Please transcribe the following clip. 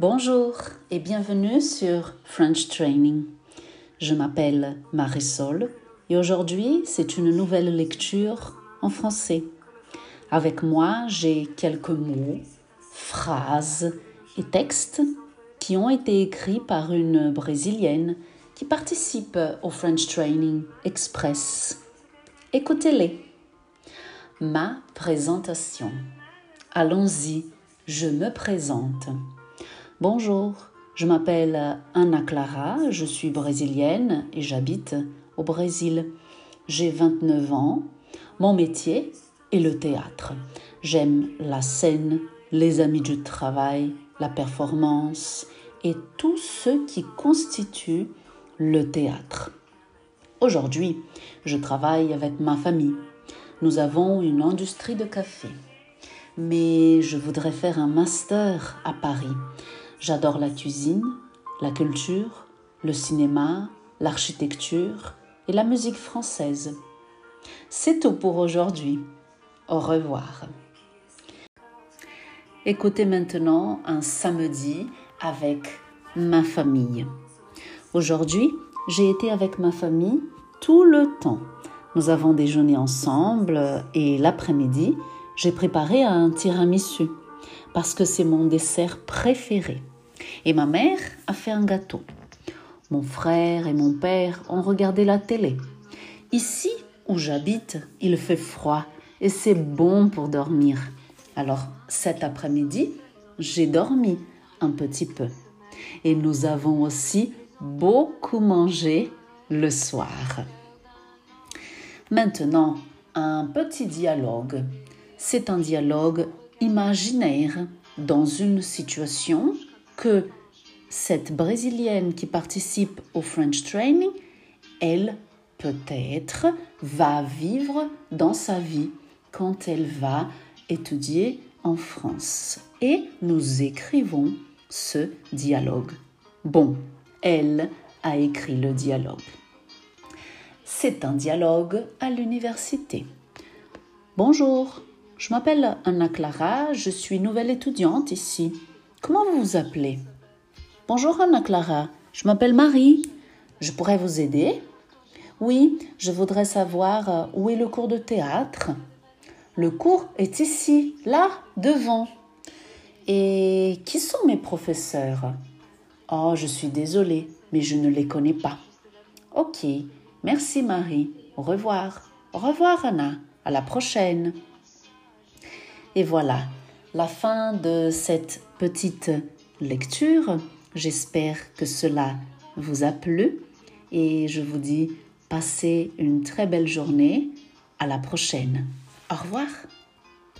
Bonjour et bienvenue sur French Training. Je m'appelle Marisol et aujourd'hui c'est une nouvelle lecture en français. Avec moi, j'ai quelques mots, phrases et textes qui ont été écrits par une Brésilienne qui participe au French Training Express. Écoutez-les. Ma présentation. Allons-y, je me présente. Bonjour, je m'appelle Ana Clara, je suis brésilienne et j'habite au Brésil. J'ai 29 ans. Mon métier est le théâtre. J'aime la scène, les amis du travail, la performance et tout ce qui constitue le théâtre. Aujourd'hui, je travaille avec ma famille. Nous avons une industrie de café. Mais je voudrais faire un master à Paris. J'adore la cuisine, la culture, le cinéma, l'architecture et la musique française. C'est tout pour aujourd'hui. Au revoir. Écoutez maintenant un samedi avec ma famille. Aujourd'hui, j'ai été avec ma famille tout le temps. Nous avons déjeuné ensemble et l'après-midi, j'ai préparé un tiramisu parce que c'est mon dessert préféré. Et ma mère a fait un gâteau. Mon frère et mon père ont regardé la télé. Ici où j'habite, il fait froid et c'est bon pour dormir. Alors cet après-midi, j'ai dormi un petit peu. Et nous avons aussi beaucoup mangé le soir. Maintenant, un petit dialogue. C'est un dialogue imaginaire dans une situation que cette Brésilienne qui participe au French Training, elle peut-être va vivre dans sa vie quand elle va étudier en France. Et nous écrivons ce dialogue. Bon, elle a écrit le dialogue. C'est un dialogue à l'université. Bonjour, je m'appelle Anna Clara, je suis nouvelle étudiante ici. Comment vous vous appelez? Bonjour Anna Clara, je m'appelle Marie. Je pourrais vous aider? Oui, je voudrais savoir euh, où est le cours de théâtre? Le cours est ici, là, devant. Et qui sont mes professeurs? Oh, je suis désolée, mais je ne les connais pas. Ok, merci Marie. Au revoir. Au revoir Anna. À la prochaine. Et voilà, la fin de cette petite lecture. J'espère que cela vous a plu et je vous dis passez une très belle journée. À la prochaine. Au revoir.